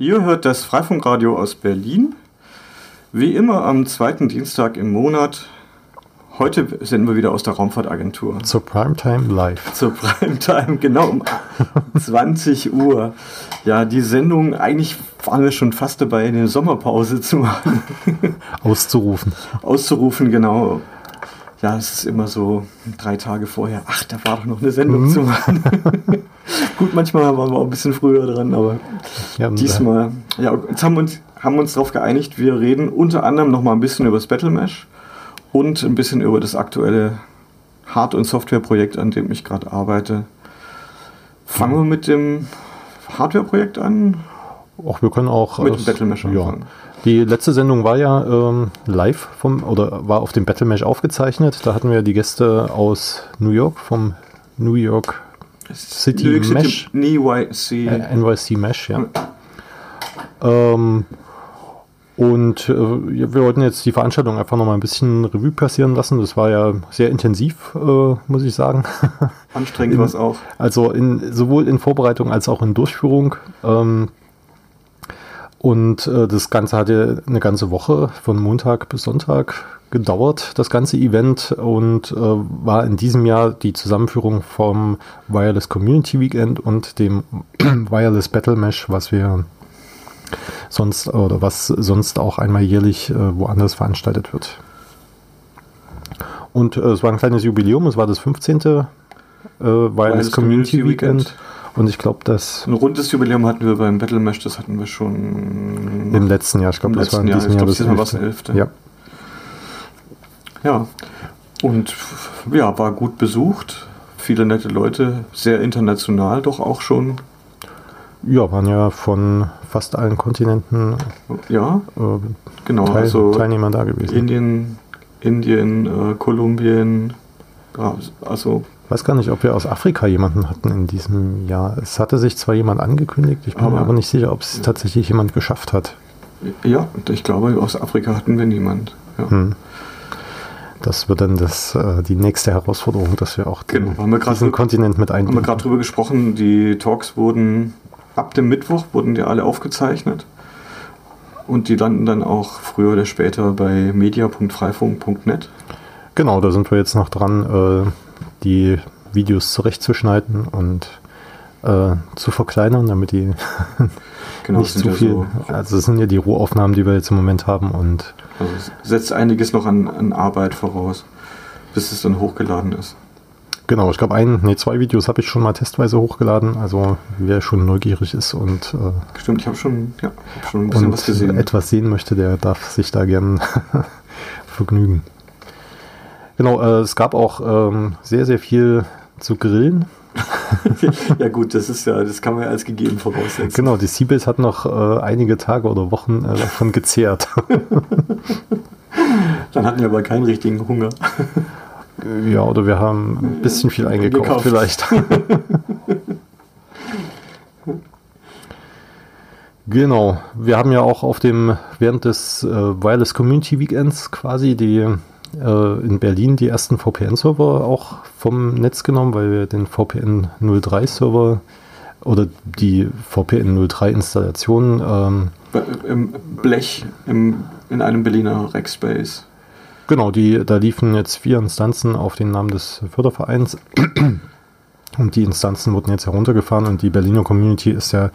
Ihr hört das Freifunkradio aus Berlin. Wie immer am zweiten Dienstag im Monat. Heute sind wir wieder aus der Raumfahrtagentur. Zur Primetime Live. Zur Primetime, genau um 20 Uhr. Ja, die Sendung, eigentlich waren wir schon fast dabei, eine Sommerpause zu machen. Auszurufen. Auszurufen, genau. Ja, es ist immer so drei Tage vorher. Ach, da war doch noch eine Sendung mhm. zu machen. Gut, manchmal waren wir auch ein bisschen früher dran, aber ja, diesmal. Ja, jetzt haben wir uns, haben uns darauf geeinigt, wir reden unter anderem noch mal ein bisschen über das Battle Mesh und ein bisschen über das aktuelle Hard- und Softwareprojekt, an dem ich gerade arbeite. Fangen wir mit dem Hardware-Projekt an? Auch wir können auch mit dem Battle Mesh anfangen. Ja. Die letzte Sendung war ja ähm, live vom oder war auf dem Battle Mesh aufgezeichnet. Da hatten wir die Gäste aus New York vom New York City New York Mesh. NYC. Äh, NYC Mesh, ja. Ähm, und äh, wir wollten jetzt die Veranstaltung einfach noch mal ein bisschen Revue passieren lassen. Das war ja sehr intensiv, äh, muss ich sagen. Anstrengend war es auch. Also in, sowohl in Vorbereitung als auch in Durchführung. Ähm, und äh, das Ganze hatte eine ganze Woche von Montag bis Sonntag gedauert, das ganze Event, und äh, war in diesem Jahr die Zusammenführung vom Wireless Community Weekend und dem Wireless Battle Mesh, was wir sonst oder was sonst auch einmal jährlich äh, woanders veranstaltet wird. Und äh, es war ein kleines Jubiläum, es war das 15. Äh, Wireless, Community, Community Weekend. Weekend. Und ich glaube, dass. Ein rundes Jubiläum hatten wir beim Battle Mesh, das hatten wir schon. Im letzten Jahr, ich glaube, das war in diesem Jahr. Jahr das war das 11. Ja. Ja. Und ja, war gut besucht. Viele nette Leute, sehr international doch auch schon. Ja, waren ja von fast allen Kontinenten ja, äh, genau, Teil, also Teilnehmer da gewesen. Indien, Indien, äh, Kolumbien, also ich weiß gar nicht, ob wir aus Afrika jemanden hatten in diesem Jahr. Es hatte sich zwar jemand angekündigt, ich bin aber, mir aber nicht sicher, ob es tatsächlich jemand geschafft hat. Ja, ich glaube, aus Afrika hatten wir niemand. Ja. Hm. Das wird dann das, äh, die nächste Herausforderung, dass wir auch den, genau, haben wir diesen Kontinent mit einbinden. Haben wir gerade drüber gesprochen, die Talks wurden ab dem Mittwoch, wurden die alle aufgezeichnet. Und die landen dann auch früher oder später bei media.freifunk.net. Genau, da sind wir jetzt noch dran. Äh, die Videos zurechtzuschneiden und äh, zu verkleinern, damit die genau, nicht zu ja viel. So also es sind ja die Rohaufnahmen, die wir jetzt im Moment haben und also setzt einiges noch an, an Arbeit voraus, bis es dann hochgeladen ist. Genau, ich glaube ein, nee, zwei Videos habe ich schon mal testweise hochgeladen. Also wer schon neugierig ist und äh, stimmt, ich habe schon, ja, hab schon ein bisschen was gesehen. Etwas sehen möchte, der darf sich da gern vergnügen. Genau, äh, es gab auch ähm, sehr, sehr viel zu grillen. ja gut, das ist ja, das kann man ja als gegeben voraussetzen. Genau, die Seabase hat noch äh, einige Tage oder Wochen äh, davon gezehrt. Dann hatten wir aber keinen richtigen Hunger. ja, oder wir haben ein bisschen viel eingekauft Gekauft. vielleicht. genau, wir haben ja auch auf dem, während des äh, Wireless Community Weekends quasi die äh, in Berlin die ersten VPN-Server auch vom Netz genommen, weil wir den VPN 03-Server oder die VPN 03-Installation ähm, im Blech im, in einem Berliner Rackspace. Genau, die, da liefen jetzt vier Instanzen auf den Namen des Fördervereins. Und die Instanzen wurden jetzt heruntergefahren und die Berliner Community ist ja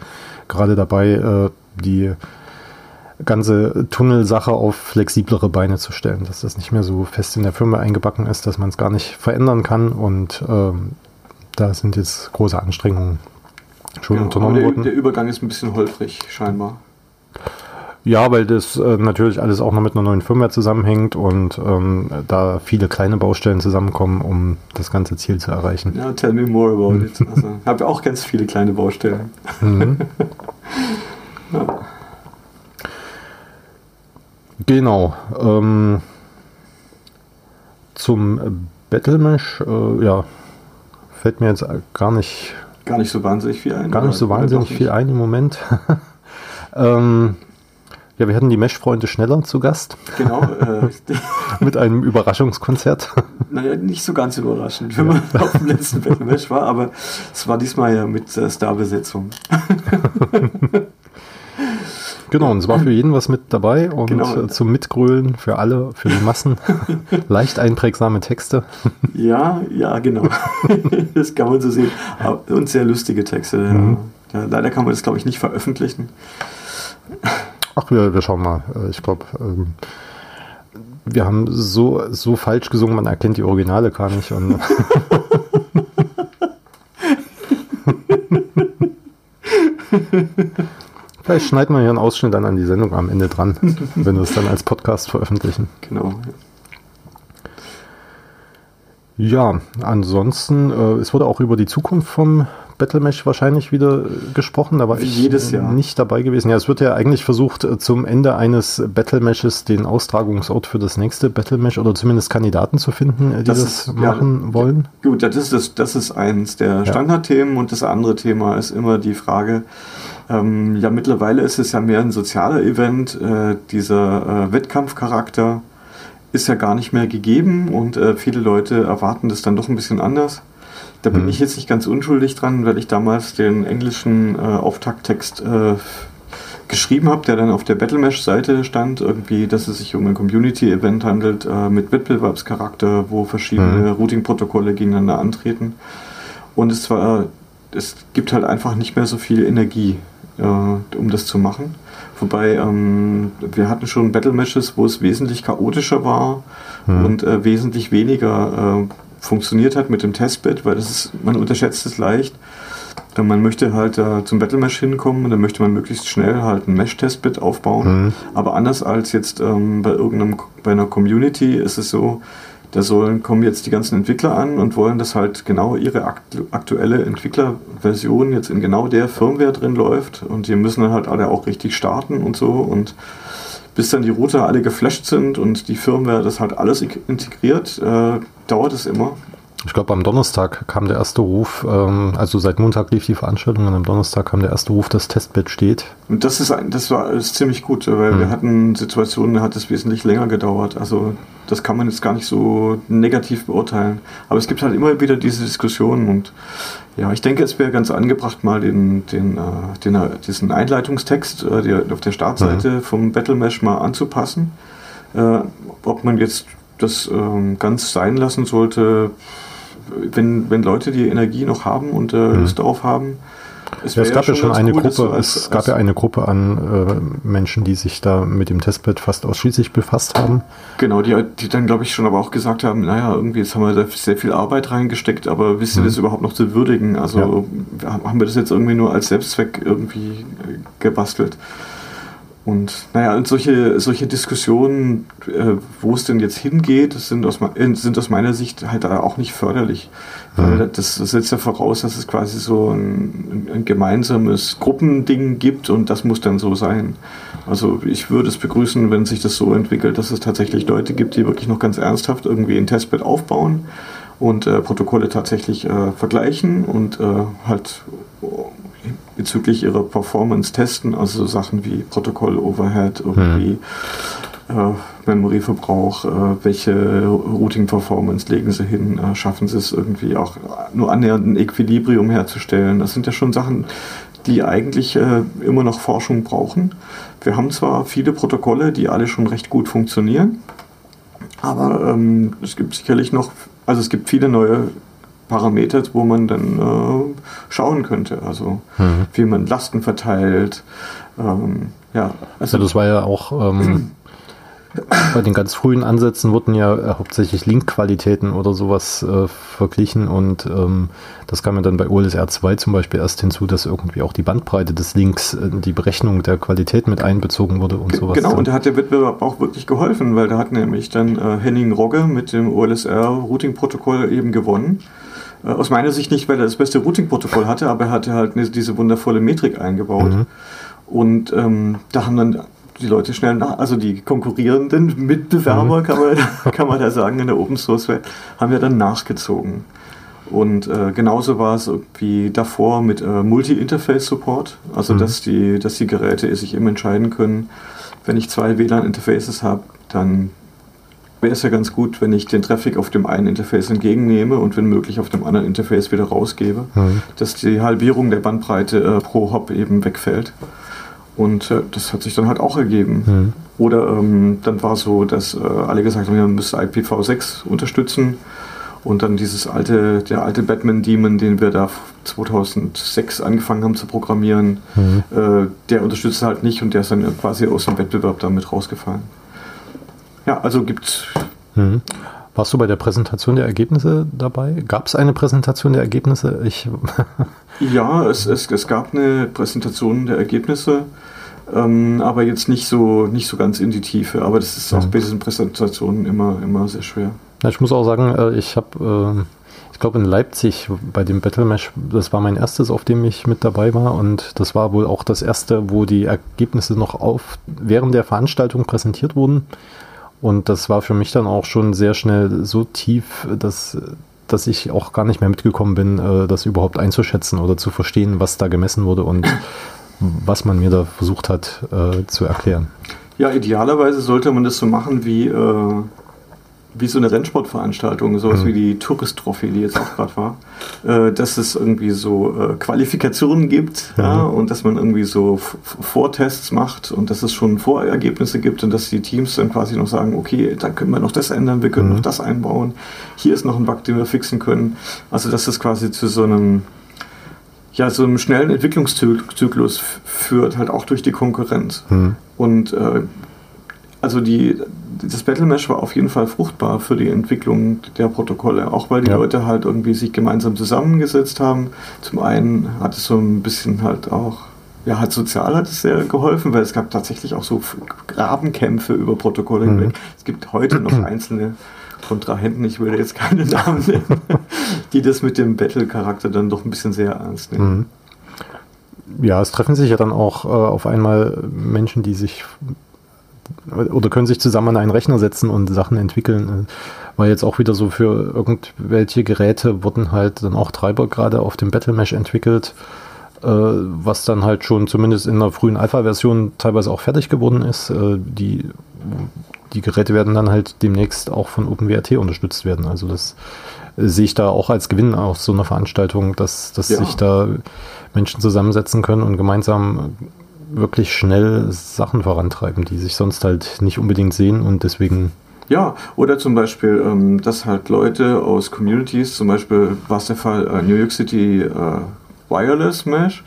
gerade dabei, äh, die ganze Tunnelsache auf flexiblere Beine zu stellen, dass das nicht mehr so fest in der Firma eingebacken ist, dass man es gar nicht verändern kann und ähm, da sind jetzt große Anstrengungen schon ja, unternommen worden. Der Übergang ist ein bisschen holprig, scheinbar. Ja, weil das äh, natürlich alles auch noch mit einer neuen Firma zusammenhängt und ähm, da viele kleine Baustellen zusammenkommen, um das ganze Ziel zu erreichen. Ja, tell me more about mhm. it. Also, ich habe ja auch ganz viele kleine Baustellen. Mhm. ja. Genau. Ähm, zum Battlemesh, äh, ja, fällt mir jetzt gar nicht. Gar nicht so wahnsinnig viel ein. Gar nicht so wahnsinnig viel ein im Moment. ähm, ja, wir hatten die Mesh-Freunde schneller zu Gast. Genau. Äh, Mit einem Überraschungskonzert. Naja, nicht so ganz überraschend, wenn man auf dem letzten Battle Mesh war, aber es war diesmal ja mit äh, Starbesetzung. Genau, und es war für jeden was mit dabei und genau. zum Mitgrölen für alle, für die Massen. Leicht einprägsame Texte. ja, ja, genau. das kann man so sehen. Und sehr lustige Texte. Mhm. Ja. Ja, leider kann man das, glaube ich, nicht veröffentlichen. Ach, wir, wir schauen mal. Äh, ich glaube, ähm, wir haben so, so falsch gesungen, man erkennt die Originale gar nicht. Und Vielleicht schneiden wir hier einen Ausschnitt dann an die Sendung am Ende dran, wenn wir es dann als Podcast veröffentlichen. Genau. Ja, ansonsten, äh, es wurde auch über die Zukunft vom Battlemesh wahrscheinlich wieder gesprochen. Da war Wie ich jedes Jahr. nicht dabei gewesen. Ja, es wird ja eigentlich versucht, äh, zum Ende eines Battlemeshes den Austragungsort für das nächste Battlemesh oder zumindest Kandidaten zu finden, äh, die das, das ist, machen ja, wollen. Gut, das ist, das, das ist eins der Standardthemen ja. und das andere Thema ist immer die Frage, ähm, ja, mittlerweile ist es ja mehr ein sozialer Event. Äh, dieser äh, Wettkampfcharakter ist ja gar nicht mehr gegeben und äh, viele Leute erwarten das dann doch ein bisschen anders. Da bin mhm. ich jetzt nicht ganz unschuldig dran, weil ich damals den englischen äh, Auftakttext äh, geschrieben habe, der dann auf der Battle-Mesh-Seite stand, irgendwie, dass es sich um ein Community-Event handelt äh, mit Wettbewerbscharakter, wo verschiedene mhm. Routing-Protokolle gegeneinander antreten. Und es war, es gibt halt einfach nicht mehr so viel Energie, äh, um das zu machen. Wobei ähm, wir hatten schon Battle Matches, wo es wesentlich chaotischer war mhm. und äh, wesentlich weniger äh, funktioniert hat mit dem Testbed, weil das ist, man unterschätzt es leicht. Man möchte halt äh, zum Battle Mesh hinkommen und dann möchte man möglichst schnell halt ein Mesh-Testbed aufbauen. Mhm. Aber anders als jetzt ähm, bei irgendeinem bei einer Community ist es so, da sollen kommen jetzt die ganzen Entwickler an und wollen, dass halt genau ihre aktuelle Entwicklerversion jetzt in genau der Firmware drin läuft und die müssen dann halt alle auch richtig starten und so und bis dann die Router alle geflasht sind und die Firmware das halt alles integriert, äh, dauert es immer. Ich glaube, am Donnerstag kam der erste Ruf, ähm, also seit Montag lief die Veranstaltung und am Donnerstag kam der erste Ruf, dass Testbed steht. Und das ist ein, das war ist ziemlich gut, weil mhm. wir hatten Situationen, da hat es wesentlich länger gedauert. Also das kann man jetzt gar nicht so negativ beurteilen. Aber es gibt halt immer wieder diese Diskussionen und ja, ich denke, es wäre ganz angebracht, mal den, den, äh, den, äh, diesen Einleitungstext äh, auf der Startseite mhm. vom Battle Mesh mal anzupassen. Äh, ob man jetzt das ähm, ganz sein lassen sollte, wenn, wenn Leute die Energie noch haben und äh, mhm. Lust darauf haben, es, ja, es gab ja schon eine cool, Gruppe, als, es gab ja eine Gruppe an äh, Menschen, die sich da mit dem Testbed fast ausschließlich befasst haben. Genau, die, die dann, glaube ich, schon aber auch gesagt haben, naja, irgendwie jetzt haben wir da sehr viel Arbeit reingesteckt, aber wisst ihr mhm. das überhaupt noch zu würdigen? Also ja. haben wir das jetzt irgendwie nur als Selbstzweck irgendwie äh, gebastelt? Und naja, und solche, solche Diskussionen, äh, wo es denn jetzt hingeht, sind aus, äh, sind aus meiner Sicht halt auch nicht förderlich. Mhm. Weil das, das setzt ja voraus, dass es quasi so ein, ein, gemeinsames Gruppending gibt und das muss dann so sein. Also ich würde es begrüßen, wenn sich das so entwickelt, dass es tatsächlich Leute gibt, die wirklich noch ganz ernsthaft irgendwie ein Testbed aufbauen und äh, Protokolle tatsächlich äh, vergleichen und äh, halt bezüglich ihrer Performance testen, also so Sachen wie Protokoll-Overhead, irgendwie hm. äh, Memory-Verbrauch, äh, welche Routing-Performance legen sie hin, äh, schaffen sie es irgendwie auch nur annähernd ein Equilibrium herzustellen. Das sind ja schon Sachen, die eigentlich äh, immer noch Forschung brauchen. Wir haben zwar viele Protokolle, die alle schon recht gut funktionieren, aber ähm, es gibt sicherlich noch, also es gibt viele neue Parameter, wo man dann äh, schauen könnte. Also mhm. wie man Lasten verteilt. Ähm, ja, also, ja, das war ja auch ähm, bei den ganz frühen Ansätzen wurden ja äh, hauptsächlich Linkqualitäten oder sowas äh, verglichen und ähm, das kam ja dann bei OLSR 2 zum Beispiel erst hinzu, dass irgendwie auch die Bandbreite des Links, äh, die Berechnung der Qualität mit einbezogen wurde und sowas. Genau, und da hat der Wettbewerb auch wirklich geholfen, weil da hat nämlich dann äh, Henning Rogge mit dem OLSR Routing-Protokoll eben gewonnen. Äh, aus meiner Sicht nicht, weil er das beste Routing-Protokoll hatte, aber er hatte halt diese wundervolle Metrik eingebaut. Mhm. Und ähm, da haben dann die Leute schnell nach, also die konkurrierenden Mitbewerber, mhm. kann, man, kann man da sagen, in der Open Source Welt, haben ja dann nachgezogen. Und äh, genauso war es wie davor mit äh, Multi-Interface-Support, also mhm. dass, die, dass die Geräte sich eben entscheiden können, wenn ich zwei WLAN-Interfaces habe, dann wäre es ja ganz gut, wenn ich den Traffic auf dem einen Interface entgegennehme und wenn möglich auf dem anderen Interface wieder rausgebe, mhm. dass die Halbierung der Bandbreite äh, pro Hop eben wegfällt. Und äh, das hat sich dann halt auch ergeben. Mhm. Oder ähm, dann war so, dass äh, alle gesagt haben, wir müssen IPv6 unterstützen. Und dann dieses alte, der alte Batman-Demon, den wir da 2006 angefangen haben zu programmieren, mhm. äh, der unterstützt halt nicht und der ist dann quasi aus dem Wettbewerb damit rausgefallen. Ja, also gibt's. Mhm. Warst du bei der Präsentation der Ergebnisse dabei? Gab es eine Präsentation der Ergebnisse? Ich ja, es, es, es gab eine Präsentation der Ergebnisse, ähm, aber jetzt nicht so, nicht so ganz in die Tiefe. Aber das ist auch bei diesen Präsentationen immer, immer sehr schwer. Ja, ich muss auch sagen, äh, ich habe, äh, ich glaube in Leipzig bei dem Battle Mesh, das war mein erstes, auf dem ich mit dabei war und das war wohl auch das erste, wo die Ergebnisse noch auf während der Veranstaltung präsentiert wurden. Und das war für mich dann auch schon sehr schnell so tief, dass, dass ich auch gar nicht mehr mitgekommen bin, äh, das überhaupt einzuschätzen oder zu verstehen, was da gemessen wurde und was man mir da versucht hat zu erklären. Ja, idealerweise sollte man das so machen wie äh, wie so eine Rennsportveranstaltung, sowas mhm. wie die Tourist-Trophy, die jetzt auch gerade war, äh, dass es irgendwie so äh, Qualifikationen gibt mhm. ja, und dass man irgendwie so Vortests macht und dass es schon Vorergebnisse gibt und dass die Teams dann quasi noch sagen, okay, da können wir noch das ändern, wir können mhm. noch das einbauen, hier ist noch ein Bug, den wir fixen können. Also dass das quasi zu so einem ja, so einem schnellen Entwicklungszyklus führt, halt auch durch die Konkurrenz. Mhm. Und äh, also die, das Battle Mesh war auf jeden Fall fruchtbar für die Entwicklung der Protokolle, auch weil die ja. Leute halt irgendwie sich gemeinsam zusammengesetzt haben. Zum einen hat es so ein bisschen halt auch, ja, halt sozial hat es sehr geholfen, weil es gab tatsächlich auch so Grabenkämpfe über Protokolle mhm. Es gibt heute noch einzelne Kontrahenten, ich will jetzt keine Namen nennen, die das mit dem Battle-Charakter dann doch ein bisschen sehr ernst nehmen. Mhm. Ja, es treffen sich ja dann auch äh, auf einmal Menschen, die sich oder können sich zusammen an einen Rechner setzen und Sachen entwickeln. Weil jetzt auch wieder so für irgendwelche Geräte wurden halt dann auch Treiber gerade auf dem Battle Mesh entwickelt, äh, was dann halt schon zumindest in der frühen Alpha-Version teilweise auch fertig geworden ist. Äh, die, die Geräte werden dann halt demnächst auch von OpenWRT unterstützt werden. Also das sehe ich da auch als Gewinn aus so einer Veranstaltung, dass, dass ja. sich da Menschen zusammensetzen können und gemeinsam wirklich schnell Sachen vorantreiben, die sich sonst halt nicht unbedingt sehen und deswegen. Ja, oder zum Beispiel, ähm, dass halt Leute aus Communities, zum Beispiel war es der Fall äh, New York City äh, Wireless Mesh,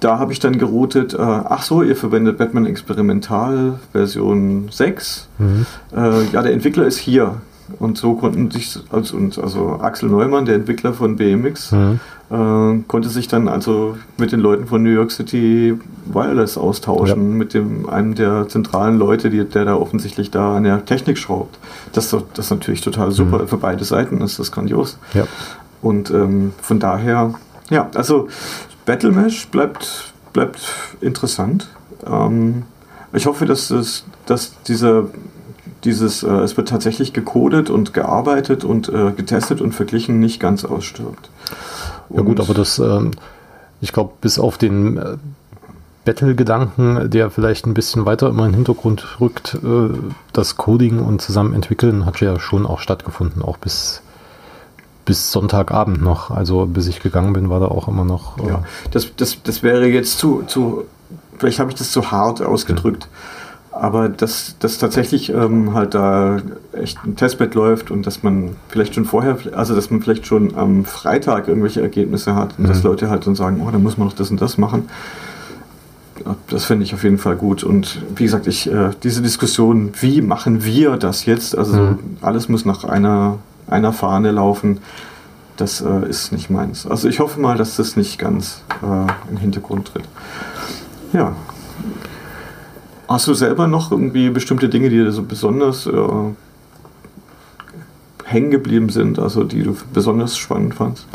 da habe ich dann geroutet, äh, ach so, ihr verwendet Batman Experimental Version 6. Mhm. Äh, ja, der Entwickler ist hier. Und so konnten sich, also, also Axel Neumann, der Entwickler von BMX, mhm. äh, konnte sich dann also mit den Leuten von New York City Wireless austauschen, ja. mit dem einem der zentralen Leute, die, der da offensichtlich da an der Technik schraubt. Das, das ist natürlich total super. Mhm. Für beide Seiten ist das grandios. Ja. Und ähm, von daher, ja, also Battle Mesh bleibt, bleibt interessant. Ähm, ich hoffe, dass, es, dass dieser dieses, äh, es wird tatsächlich gecodet und gearbeitet und äh, getestet und verglichen, nicht ganz ausstirbt. Und ja gut, aber das, äh, ich glaube, bis auf den äh, Battle-Gedanken, der vielleicht ein bisschen weiter immer in den Hintergrund rückt, äh, das Coding und zusammen entwickeln hat ja schon auch stattgefunden, auch bis bis Sonntagabend noch. Also bis ich gegangen bin, war da auch immer noch. Äh ja, das, das, das wäre jetzt zu, zu vielleicht habe ich das zu hart ausgedrückt. Ja aber dass, dass tatsächlich ähm, halt da echt ein Testbett läuft und dass man vielleicht schon vorher, also dass man vielleicht schon am Freitag irgendwelche Ergebnisse hat und mhm. dass Leute halt dann sagen, oh, da muss man noch das und das machen. Das finde ich auf jeden Fall gut. Und wie gesagt, ich, äh, diese Diskussion, wie machen wir das jetzt? Also mhm. alles muss nach einer, einer Fahne laufen. Das äh, ist nicht meins. Also ich hoffe mal, dass das nicht ganz äh, in den Hintergrund tritt. Ja, Hast du selber noch irgendwie bestimmte Dinge, die dir so besonders äh, hängen geblieben sind, also die du besonders spannend fandst?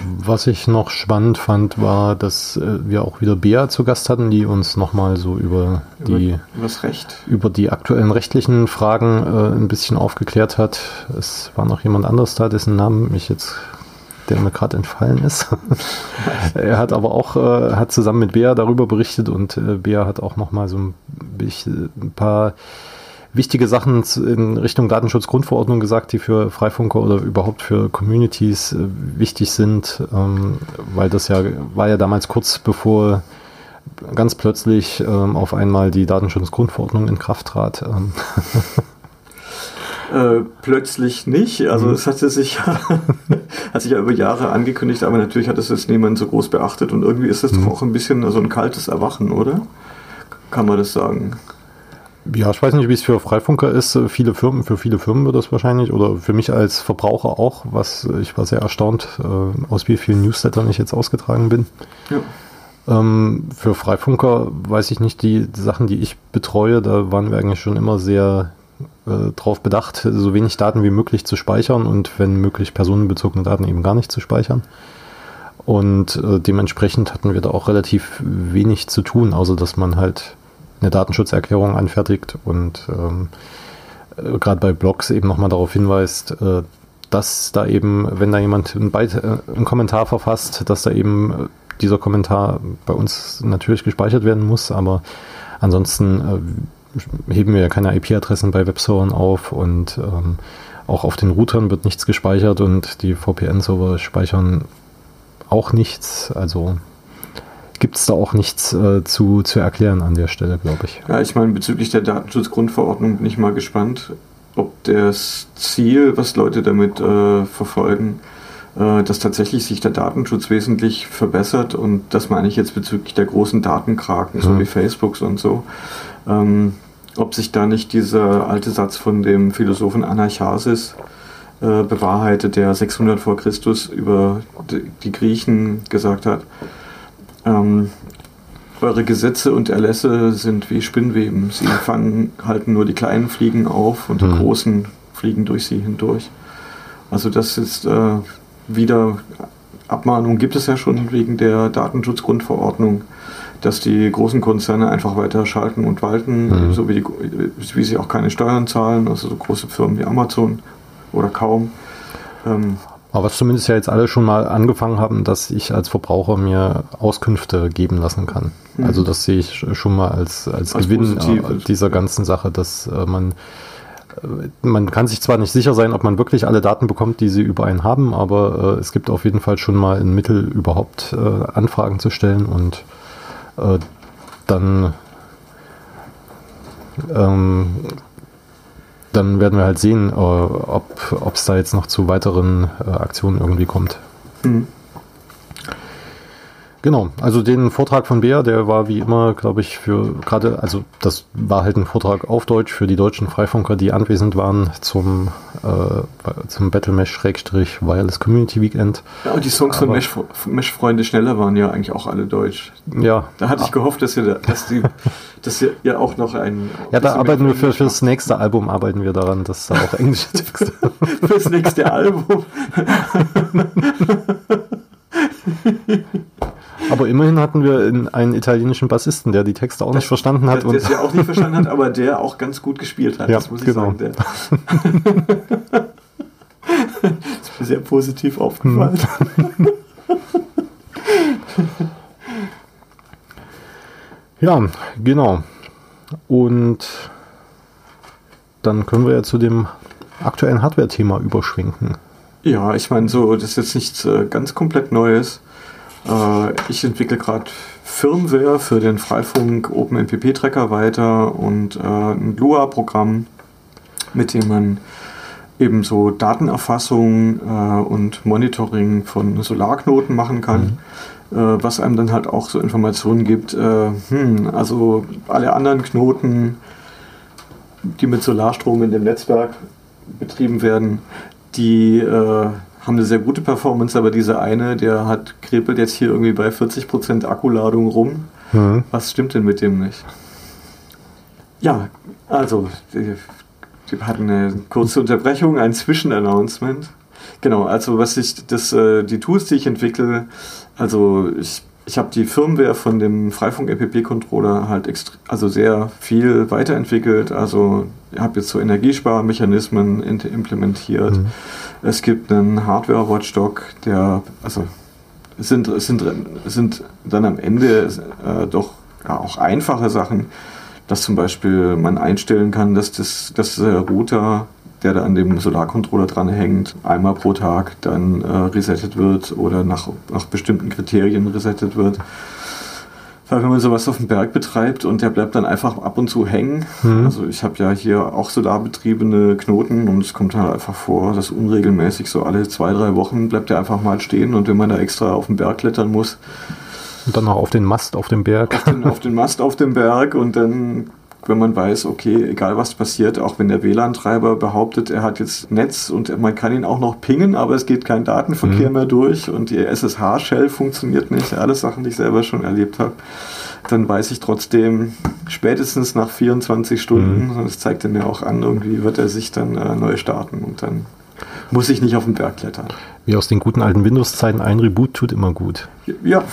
Was ich noch spannend fand, war, dass äh, wir auch wieder Bea zu Gast hatten, die uns nochmal so über, über die Recht. über die aktuellen rechtlichen Fragen äh, ein bisschen aufgeklärt hat. Es war noch jemand anderes da, dessen Namen ich jetzt der mir gerade entfallen ist. er hat aber auch, äh, hat zusammen mit Bea darüber berichtet und äh, Bea hat auch noch mal so ein, ein paar wichtige Sachen in Richtung Datenschutzgrundverordnung gesagt, die für Freifunker oder überhaupt für Communities äh, wichtig sind, ähm, weil das ja war ja damals kurz bevor ganz plötzlich ähm, auf einmal die Datenschutzgrundverordnung in Kraft trat. Ähm. Äh, plötzlich nicht. Also mhm. es hatte sich, hat sich ja über Jahre angekündigt, aber natürlich hat es jetzt niemand so groß beachtet und irgendwie ist das mhm. doch auch ein bisschen so ein kaltes Erwachen, oder? Kann man das sagen? Ja, ich weiß nicht, wie es für Freifunker ist. Viele Firmen, für viele Firmen wird das wahrscheinlich oder für mich als Verbraucher auch, was ich war sehr erstaunt, äh, aus wie vielen Newslettern ich jetzt ausgetragen bin. Ja. Ähm, für Freifunker weiß ich nicht, die, die, Sachen, die ich betreue, da waren wir eigentlich schon immer sehr äh, darauf bedacht, so wenig Daten wie möglich zu speichern und wenn möglich personenbezogene Daten eben gar nicht zu speichern. Und äh, dementsprechend hatten wir da auch relativ wenig zu tun, außer dass man halt eine Datenschutzerklärung anfertigt und ähm, äh, gerade bei Blogs eben nochmal darauf hinweist, äh, dass da eben, wenn da jemand einen, Beit einen Kommentar verfasst, dass da eben dieser Kommentar bei uns natürlich gespeichert werden muss, aber ansonsten heben wir ja keine IP-Adressen bei Webservern auf und ähm, auch auf den Routern wird nichts gespeichert und die VPN-Server speichern auch nichts. Also gibt es da auch nichts äh, zu, zu erklären an der Stelle, glaube ich. Ja, ich meine, bezüglich der Datenschutzgrundverordnung bin ich mal gespannt, ob das Ziel, was Leute damit äh, verfolgen, äh, dass tatsächlich sich der Datenschutz wesentlich verbessert und das meine ich jetzt bezüglich der großen Datenkraken, so mhm. wie Facebooks und so. Ähm, ob sich da nicht dieser alte Satz von dem Philosophen Anacharsis äh, bewahrheitet, der 600 vor Christus über die Griechen gesagt hat, ähm, eure Gesetze und Erlässe sind wie Spinnweben. Sie fangen, halten nur die kleinen Fliegen auf und die mhm. großen fliegen durch sie hindurch. Also das ist äh, wieder Abmahnung gibt es ja schon wegen der Datenschutzgrundverordnung dass die großen Konzerne einfach weiter schalten und walten, mhm. so wie, die, wie sie auch keine Steuern zahlen, also so große Firmen wie Amazon oder kaum. Ähm, aber was zumindest ja jetzt alle schon mal angefangen haben, dass ich als Verbraucher mir Auskünfte geben lassen kann. Mhm. Also das sehe ich schon mal als, als, als Gewinn. Äh, dieser ganzen Sache, dass äh, man äh, man kann sich zwar nicht sicher sein, ob man wirklich alle Daten bekommt, die sie über einen haben, aber äh, es gibt auf jeden Fall schon mal ein Mittel, überhaupt äh, Anfragen zu stellen und äh, dann, ähm, dann werden wir halt sehen, äh, ob es da jetzt noch zu weiteren äh, Aktionen irgendwie kommt. Mhm. Genau, also den Vortrag von Bea, der war wie immer, glaube ich, für gerade, also das war halt ein Vortrag auf Deutsch für die deutschen Freifunker, die anwesend waren zum, äh, zum Battle Mesh-Wireless Community Weekend. Ja, und die Songs von Mesh, Mesh Freunde Schneller waren ja eigentlich auch alle deutsch. Ja. Da hatte ich gehofft, dass ihr, dass die, dass ihr ja auch noch ein. Ja, da arbeiten wir für, fürs nächste Album arbeiten wir daran, dass da auch englische Texte. fürs nächste Album. Aber immerhin hatten wir einen italienischen Bassisten, der die Texte auch das, nicht verstanden hat. Der, der sie auch nicht verstanden hat, aber der auch ganz gut gespielt hat. Ja, das muss ich genau. sagen. Der ist mir sehr positiv aufgefallen. Hm. ja, genau. Und dann können wir ja zu dem aktuellen Hardware-Thema überschwenken. Ja, ich meine, so, das ist jetzt nichts äh, ganz komplett Neues. Äh, ich entwickle gerade Firmware für den Freifunk OpenMPP Tracker weiter und äh, ein Lua-Programm, mit dem man eben so Datenerfassung äh, und Monitoring von Solarknoten machen kann. Mhm. Was einem dann halt auch so Informationen gibt, hm, also alle anderen Knoten, die mit Solarstrom in dem Netzwerk betrieben werden, die äh, haben eine sehr gute Performance, aber dieser eine, der hat krepelt jetzt hier irgendwie bei 40% Akkuladung rum. Mhm. Was stimmt denn mit dem nicht? Ja, also, wir hatten eine kurze Unterbrechung, ein Zwischenannouncement. Genau, also was ich, das, äh, die Tools, die ich entwickle, also ich, ich habe die Firmware von dem Freifunk MPP Controller halt also sehr viel weiterentwickelt. Also ich habe jetzt so Energiesparmechanismen implementiert. Mhm es gibt einen Hardware-Watchdog, der, also es sind, es sind, es sind dann am Ende äh, doch ja, auch einfache Sachen, dass zum Beispiel man einstellen kann, dass, das, dass der Router, der da an dem Solarcontroller dran hängt, einmal pro Tag dann äh, resettet wird oder nach, nach bestimmten Kriterien resettet wird. Weil wenn man sowas auf dem Berg betreibt und der bleibt dann einfach ab und zu hängen, mhm. also ich habe ja hier auch solarbetriebene Knoten und es kommt halt einfach vor, dass unregelmäßig so alle zwei, drei Wochen bleibt der einfach mal stehen und wenn man da extra auf den Berg klettern muss, und dann noch auf den Mast auf dem Berg. Auf den, auf den Mast auf dem Berg und dann wenn man weiß, okay, egal was passiert, auch wenn der WLAN-Treiber behauptet, er hat jetzt Netz und man kann ihn auch noch pingen, aber es geht kein Datenverkehr mhm. mehr durch und die SSH-Shell funktioniert nicht, alles Sachen, die ich selber schon erlebt habe, dann weiß ich trotzdem spätestens nach 24 Stunden, mhm. das zeigt er mir auch an, irgendwie wird er sich dann äh, neu starten und dann muss ich nicht auf den Berg klettern. Wie aus den guten alten Windows-Zeiten, ein Reboot tut immer gut. Ja,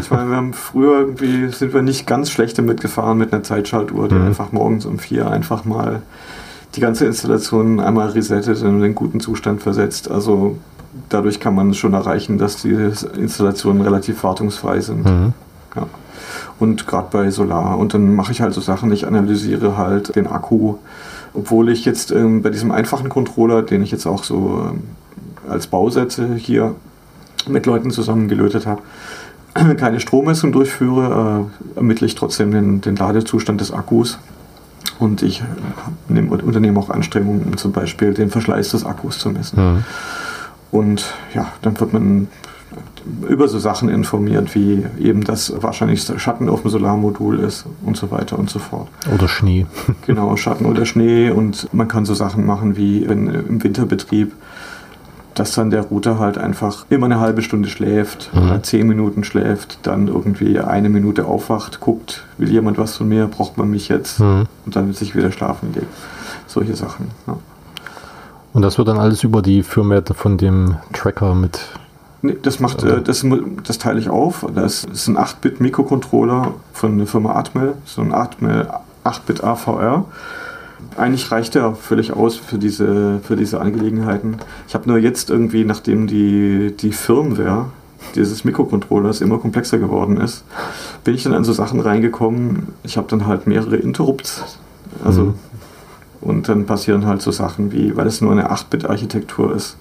ich meine, wir haben früher irgendwie, sind wir nicht ganz schlecht damit gefahren mit einer Zeitschaltuhr, die mhm. einfach morgens um vier einfach mal die ganze Installation einmal resettet und in den guten Zustand versetzt. Also dadurch kann man schon erreichen, dass die Installationen relativ wartungsfrei sind. Mhm. Ja. Und gerade bei Solar. Und dann mache ich halt so Sachen, ich analysiere halt den Akku, obwohl ich jetzt ähm, bei diesem einfachen Controller, den ich jetzt auch so ähm, als Bausätze hier mit Leuten zusammengelötet habe, keine Strommessung durchführe, äh, ermittle ich trotzdem den, den Ladezustand des Akkus. Und ich äh, nehm, unternehme auch Anstrengungen, um zum Beispiel den Verschleiß des Akkus zu messen. Mhm. Und ja, dann wird man über so Sachen informiert, wie eben das wahrscheinlich Schatten auf dem Solarmodul ist und so weiter und so fort. Oder Schnee. Genau, Schatten oder Schnee und man kann so Sachen machen wie wenn im Winterbetrieb dass dann der Router halt einfach immer eine halbe Stunde schläft mhm. zehn Minuten schläft, dann irgendwie eine Minute aufwacht, guckt, will jemand was von mir, braucht man mich jetzt mhm. und dann sich wieder schlafen legt. Solche Sachen. Ja. Und das wird dann alles über die Firmware von dem Tracker mit Nee, das macht, äh, das, das teile ich auf. Das ist ein 8-Bit Mikrocontroller von der Firma Atmel, so ein Atmel 8-Bit AVR. Eigentlich reicht er völlig aus für diese, für diese Angelegenheiten. Ich habe nur jetzt irgendwie, nachdem die, die Firmware dieses Mikrocontrollers immer komplexer geworden ist, bin ich dann an so Sachen reingekommen. Ich habe dann halt mehrere Interrupts. Also, mhm. Und dann passieren halt so Sachen wie, weil es nur eine 8-Bit-Architektur ist,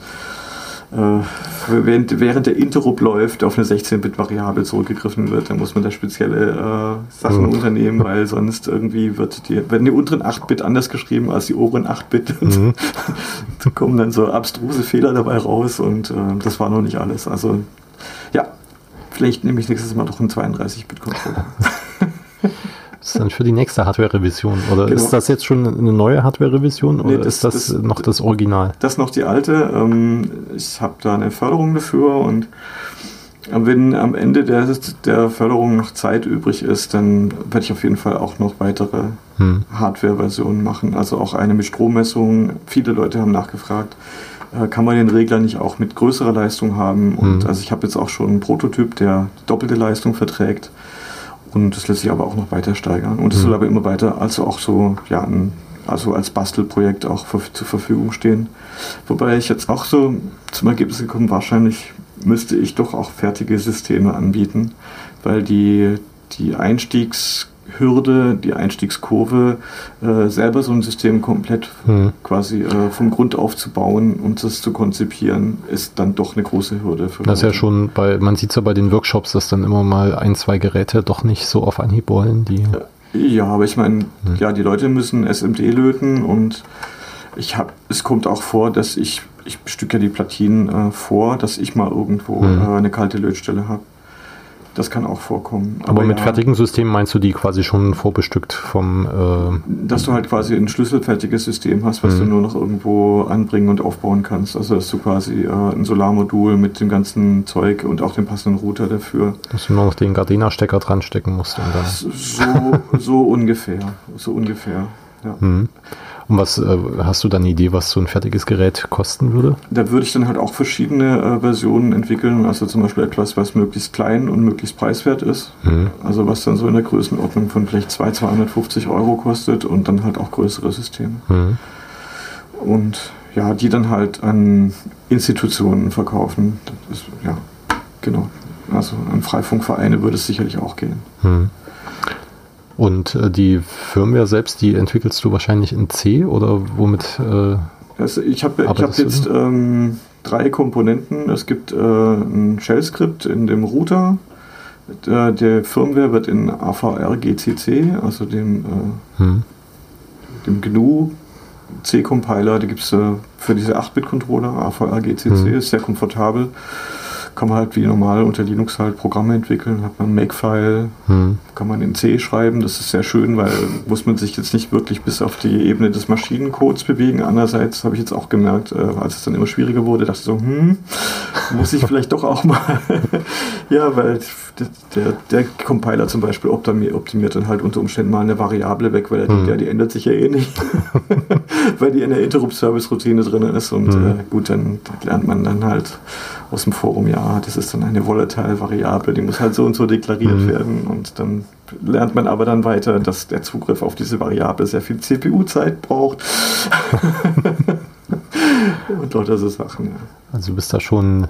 während, während der Interrupt läuft, auf eine 16-Bit-Variable zurückgegriffen wird, dann muss man da spezielle äh, Sachen mhm. unternehmen, weil sonst irgendwie wird die, werden die unteren 8-Bit anders geschrieben als die oberen 8-Bit. Mhm. da kommen dann so abstruse Fehler dabei raus und äh, das war noch nicht alles. Also ja, vielleicht nehme ich nächstes Mal doch einen 32-Bit-Controller. Das ist dann für die nächste Hardware-Revision. Oder genau. ist das jetzt schon eine neue Hardware-Revision oder nee, das, ist das, das, noch das Original? Das ist noch die alte. Ähm, ich habe da eine Förderung dafür und wenn am Ende der, der Förderung noch Zeit übrig ist, dann werde ich auf jeden Fall auch noch weitere hm. Hardware-Versionen machen. Also auch eine mit Strommessung. Viele Leute haben nachgefragt, äh, kann man den Regler nicht auch mit größerer Leistung haben? Und hm. also ich habe jetzt auch schon einen Prototyp, der doppelte Leistung verträgt. Und das lässt sich aber auch noch weiter steigern. Und es mhm. soll aber immer weiter, also auch so, ja, also als Bastelprojekt auch zur Verfügung stehen. Wobei ich jetzt auch so zum Ergebnis gekommen, wahrscheinlich müsste ich doch auch fertige Systeme anbieten, weil die, die Einstiegs- Hürde, die Einstiegskurve, äh, selber so ein System komplett mhm. quasi äh, vom Grund auf zu bauen und das zu konzipieren, ist dann doch eine große Hürde. Für das ist ja schon bei, man sieht es ja bei den Workshops, dass dann immer mal ein, zwei Geräte doch nicht so auf Anhieb wollen, die. Ja, aber ich meine, mhm. ja, die Leute müssen SMD löten und ich habe, es kommt auch vor, dass ich, ich bestücke ja die Platinen äh, vor, dass ich mal irgendwo mhm. eine kalte Lötstelle habe. Das kann auch vorkommen. Aber, Aber mit ja, fertigen Systemen meinst du die quasi schon vorbestückt vom. Äh dass du halt quasi ein schlüsselfertiges System hast, was mhm. du nur noch irgendwo anbringen und aufbauen kannst. Also dass du quasi äh, ein Solarmodul mit dem ganzen Zeug und auch dem passenden Router dafür. Dass du nur noch den Gardena-Stecker dran stecken musst. Und dann so, so ungefähr. So ungefähr. Ja. Mhm. Und was äh, hast du dann eine Idee, was so ein fertiges Gerät kosten würde? Da würde ich dann halt auch verschiedene äh, Versionen entwickeln. Also zum Beispiel etwas, was möglichst klein und möglichst preiswert ist. Mhm. Also was dann so in der Größenordnung von vielleicht 200, 250 Euro kostet und dann halt auch größere Systeme. Mhm. Und ja, die dann halt an Institutionen verkaufen. Das ist, ja, genau. Also an Freifunkvereine würde es sicherlich auch gehen. Mhm. Und äh, die Firmware selbst, die entwickelst du wahrscheinlich in C oder womit? Äh, also ich habe hab jetzt ähm, drei Komponenten. Es gibt äh, ein Shell-Skript in dem Router. Der, der Firmware wird in AVR-GCC, also dem, äh, hm. dem GNU C-Compiler, die gibt es äh, für diese 8-Bit-Controller, AVR-GCC, hm. ist sehr komfortabel kann man halt wie normal unter Linux halt Programme entwickeln, hat man ein Make-File, hm. kann man in C schreiben, das ist sehr schön, weil muss man sich jetzt nicht wirklich bis auf die Ebene des Maschinencodes bewegen. Andererseits habe ich jetzt auch gemerkt, äh, als es dann immer schwieriger wurde, dachte ich so, hm, muss ich vielleicht doch auch mal, ja, weil der, der Compiler zum Beispiel optimiert, dann halt unter Umständen mal eine Variable weg, weil er hm. ja, die ändert sich ja eh nicht, weil die in der Interrupt-Service-Routine drin ist und hm. äh, gut, dann lernt man dann halt aus dem Forum, ja, das ist dann eine Volatile-Variable, die muss halt so und so deklariert mhm. werden und dann lernt man aber dann weiter, dass der Zugriff auf diese Variable sehr viel CPU-Zeit braucht. und lauter so Sachen. Ja. Also du bist da schon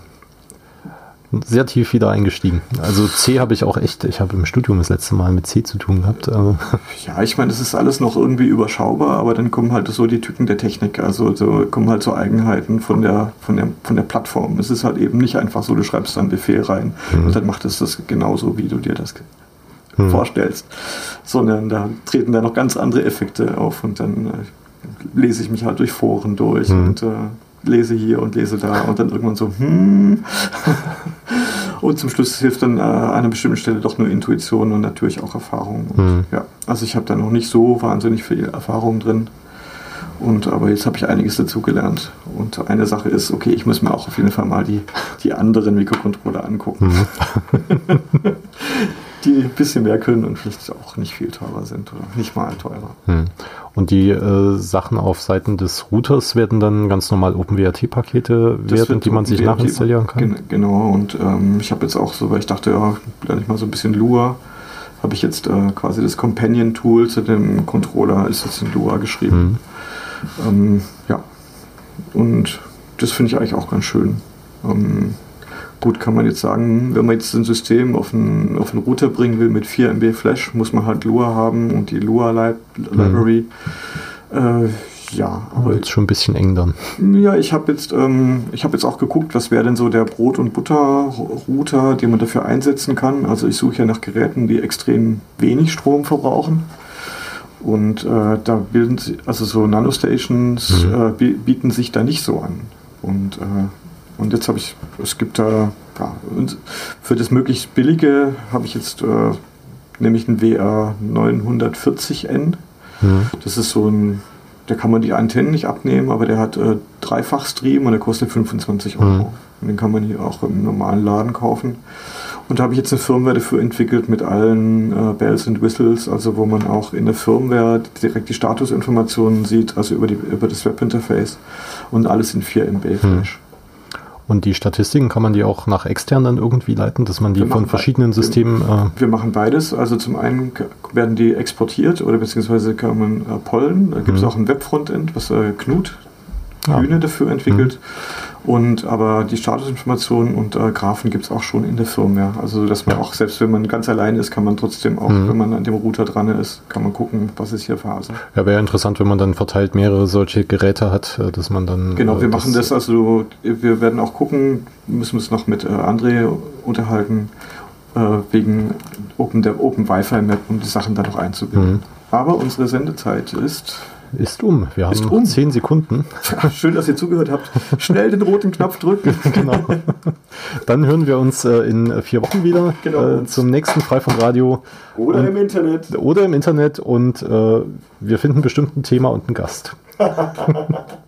sehr tief wieder eingestiegen. Also C habe ich auch echt, ich habe im Studium das letzte Mal mit C zu tun gehabt. Also. Ja, ich meine, das ist alles noch irgendwie überschaubar, aber dann kommen halt so die Tücken der Technik, also so, kommen halt so Eigenheiten von der, von, der, von der Plattform. Es ist halt eben nicht einfach so, du schreibst da einen Befehl rein mhm. und dann macht es das genauso, wie du dir das mhm. vorstellst, sondern da treten da noch ganz andere Effekte auf und dann äh, lese ich mich halt durch Foren durch mhm. und äh, lese hier und lese da und dann irgendwann so, hm. und zum Schluss hilft dann äh, an einer bestimmten Stelle doch nur Intuition und natürlich auch Erfahrung. Und, mhm. ja, also ich habe da noch nicht so wahnsinnig viel Erfahrung drin. Und aber jetzt habe ich einiges dazu gelernt. Und eine Sache ist, okay, ich muss mir auch auf jeden Fall mal die, die anderen Mikrocontroller angucken. Mhm. die ein bisschen mehr können und vielleicht auch nicht viel teurer sind oder nicht mal teurer. Mhm. Und die äh, Sachen auf Seiten des Routers werden dann ganz normal OpenWRT-Pakete werden, die man sich nachinstallieren kann? Gen genau, und ähm, ich habe jetzt auch so, weil ich dachte, ja, lerne ich mal so ein bisschen Lua, habe ich jetzt äh, quasi das Companion-Tool zu dem Controller, ist jetzt in Lua geschrieben. Mhm. Ähm, ja, und das finde ich eigentlich auch ganz schön. Ähm, Gut, kann man jetzt sagen, wenn man jetzt ein System auf einen, auf einen Router bringen will mit 4 MB Flash, muss man halt Lua haben und die Lua -Lib Library. Mhm. Äh, ja, aber jetzt schon ein bisschen eng dann. Ja, ich habe jetzt, ähm, hab jetzt auch geguckt, was wäre denn so der Brot- und Butter-Router, den man dafür einsetzen kann. Also ich suche ja nach Geräten, die extrem wenig Strom verbrauchen. Und äh, da bilden also so Nanostations mhm. äh, bieten sich da nicht so an. Und äh, und jetzt habe ich, es gibt da, ja, für das möglichst billige habe ich jetzt äh, nämlich einen WR 940N. Mhm. Das ist so ein, da kann man die Antennen nicht abnehmen, aber der hat äh, Dreifach-Stream und der kostet 25 Euro. Mhm. Und den kann man hier auch im normalen Laden kaufen. Und da habe ich jetzt eine Firmware dafür entwickelt mit allen äh, Bells and Whistles, also wo man auch in der Firmware direkt die Statusinformationen sieht, also über, die, über das Webinterface und alles in 4 MB Flash. Mhm. Und die Statistiken kann man die auch nach extern dann irgendwie leiten, dass man die von verschiedenen Systemen. Äh wir machen beides. Also zum einen werden die exportiert oder beziehungsweise kann man äh, pollen. Da gibt es mhm. auch ein Webfrontend, was äh, Knut Bühne ja. dafür entwickelt. Mhm. Und aber die Statusinformationen und äh, Graphen gibt es auch schon in der Firmware. Also dass man auch, selbst wenn man ganz allein ist, kann man trotzdem auch, mhm. wenn man an dem Router dran ist, kann man gucken, was ist hier Phase. Ja, wäre interessant, wenn man dann verteilt mehrere solche Geräte hat, äh, dass man dann. Genau, wir äh, machen das, also wir werden auch gucken, müssen uns noch mit äh, André unterhalten, äh, wegen Open, der Open Wi-Fi Map, um die Sachen dann noch einzubinden. Mhm. Aber unsere Sendezeit ist ist um. Wir haben um. zehn Sekunden. schön, dass ihr zugehört habt. Schnell den roten Knopf drücken. genau. Dann hören wir uns äh, in vier Wochen wieder genau. äh, zum nächsten Freifunk Radio. Oder und, im Internet. Oder im Internet und äh, wir finden bestimmt ein Thema und einen Gast.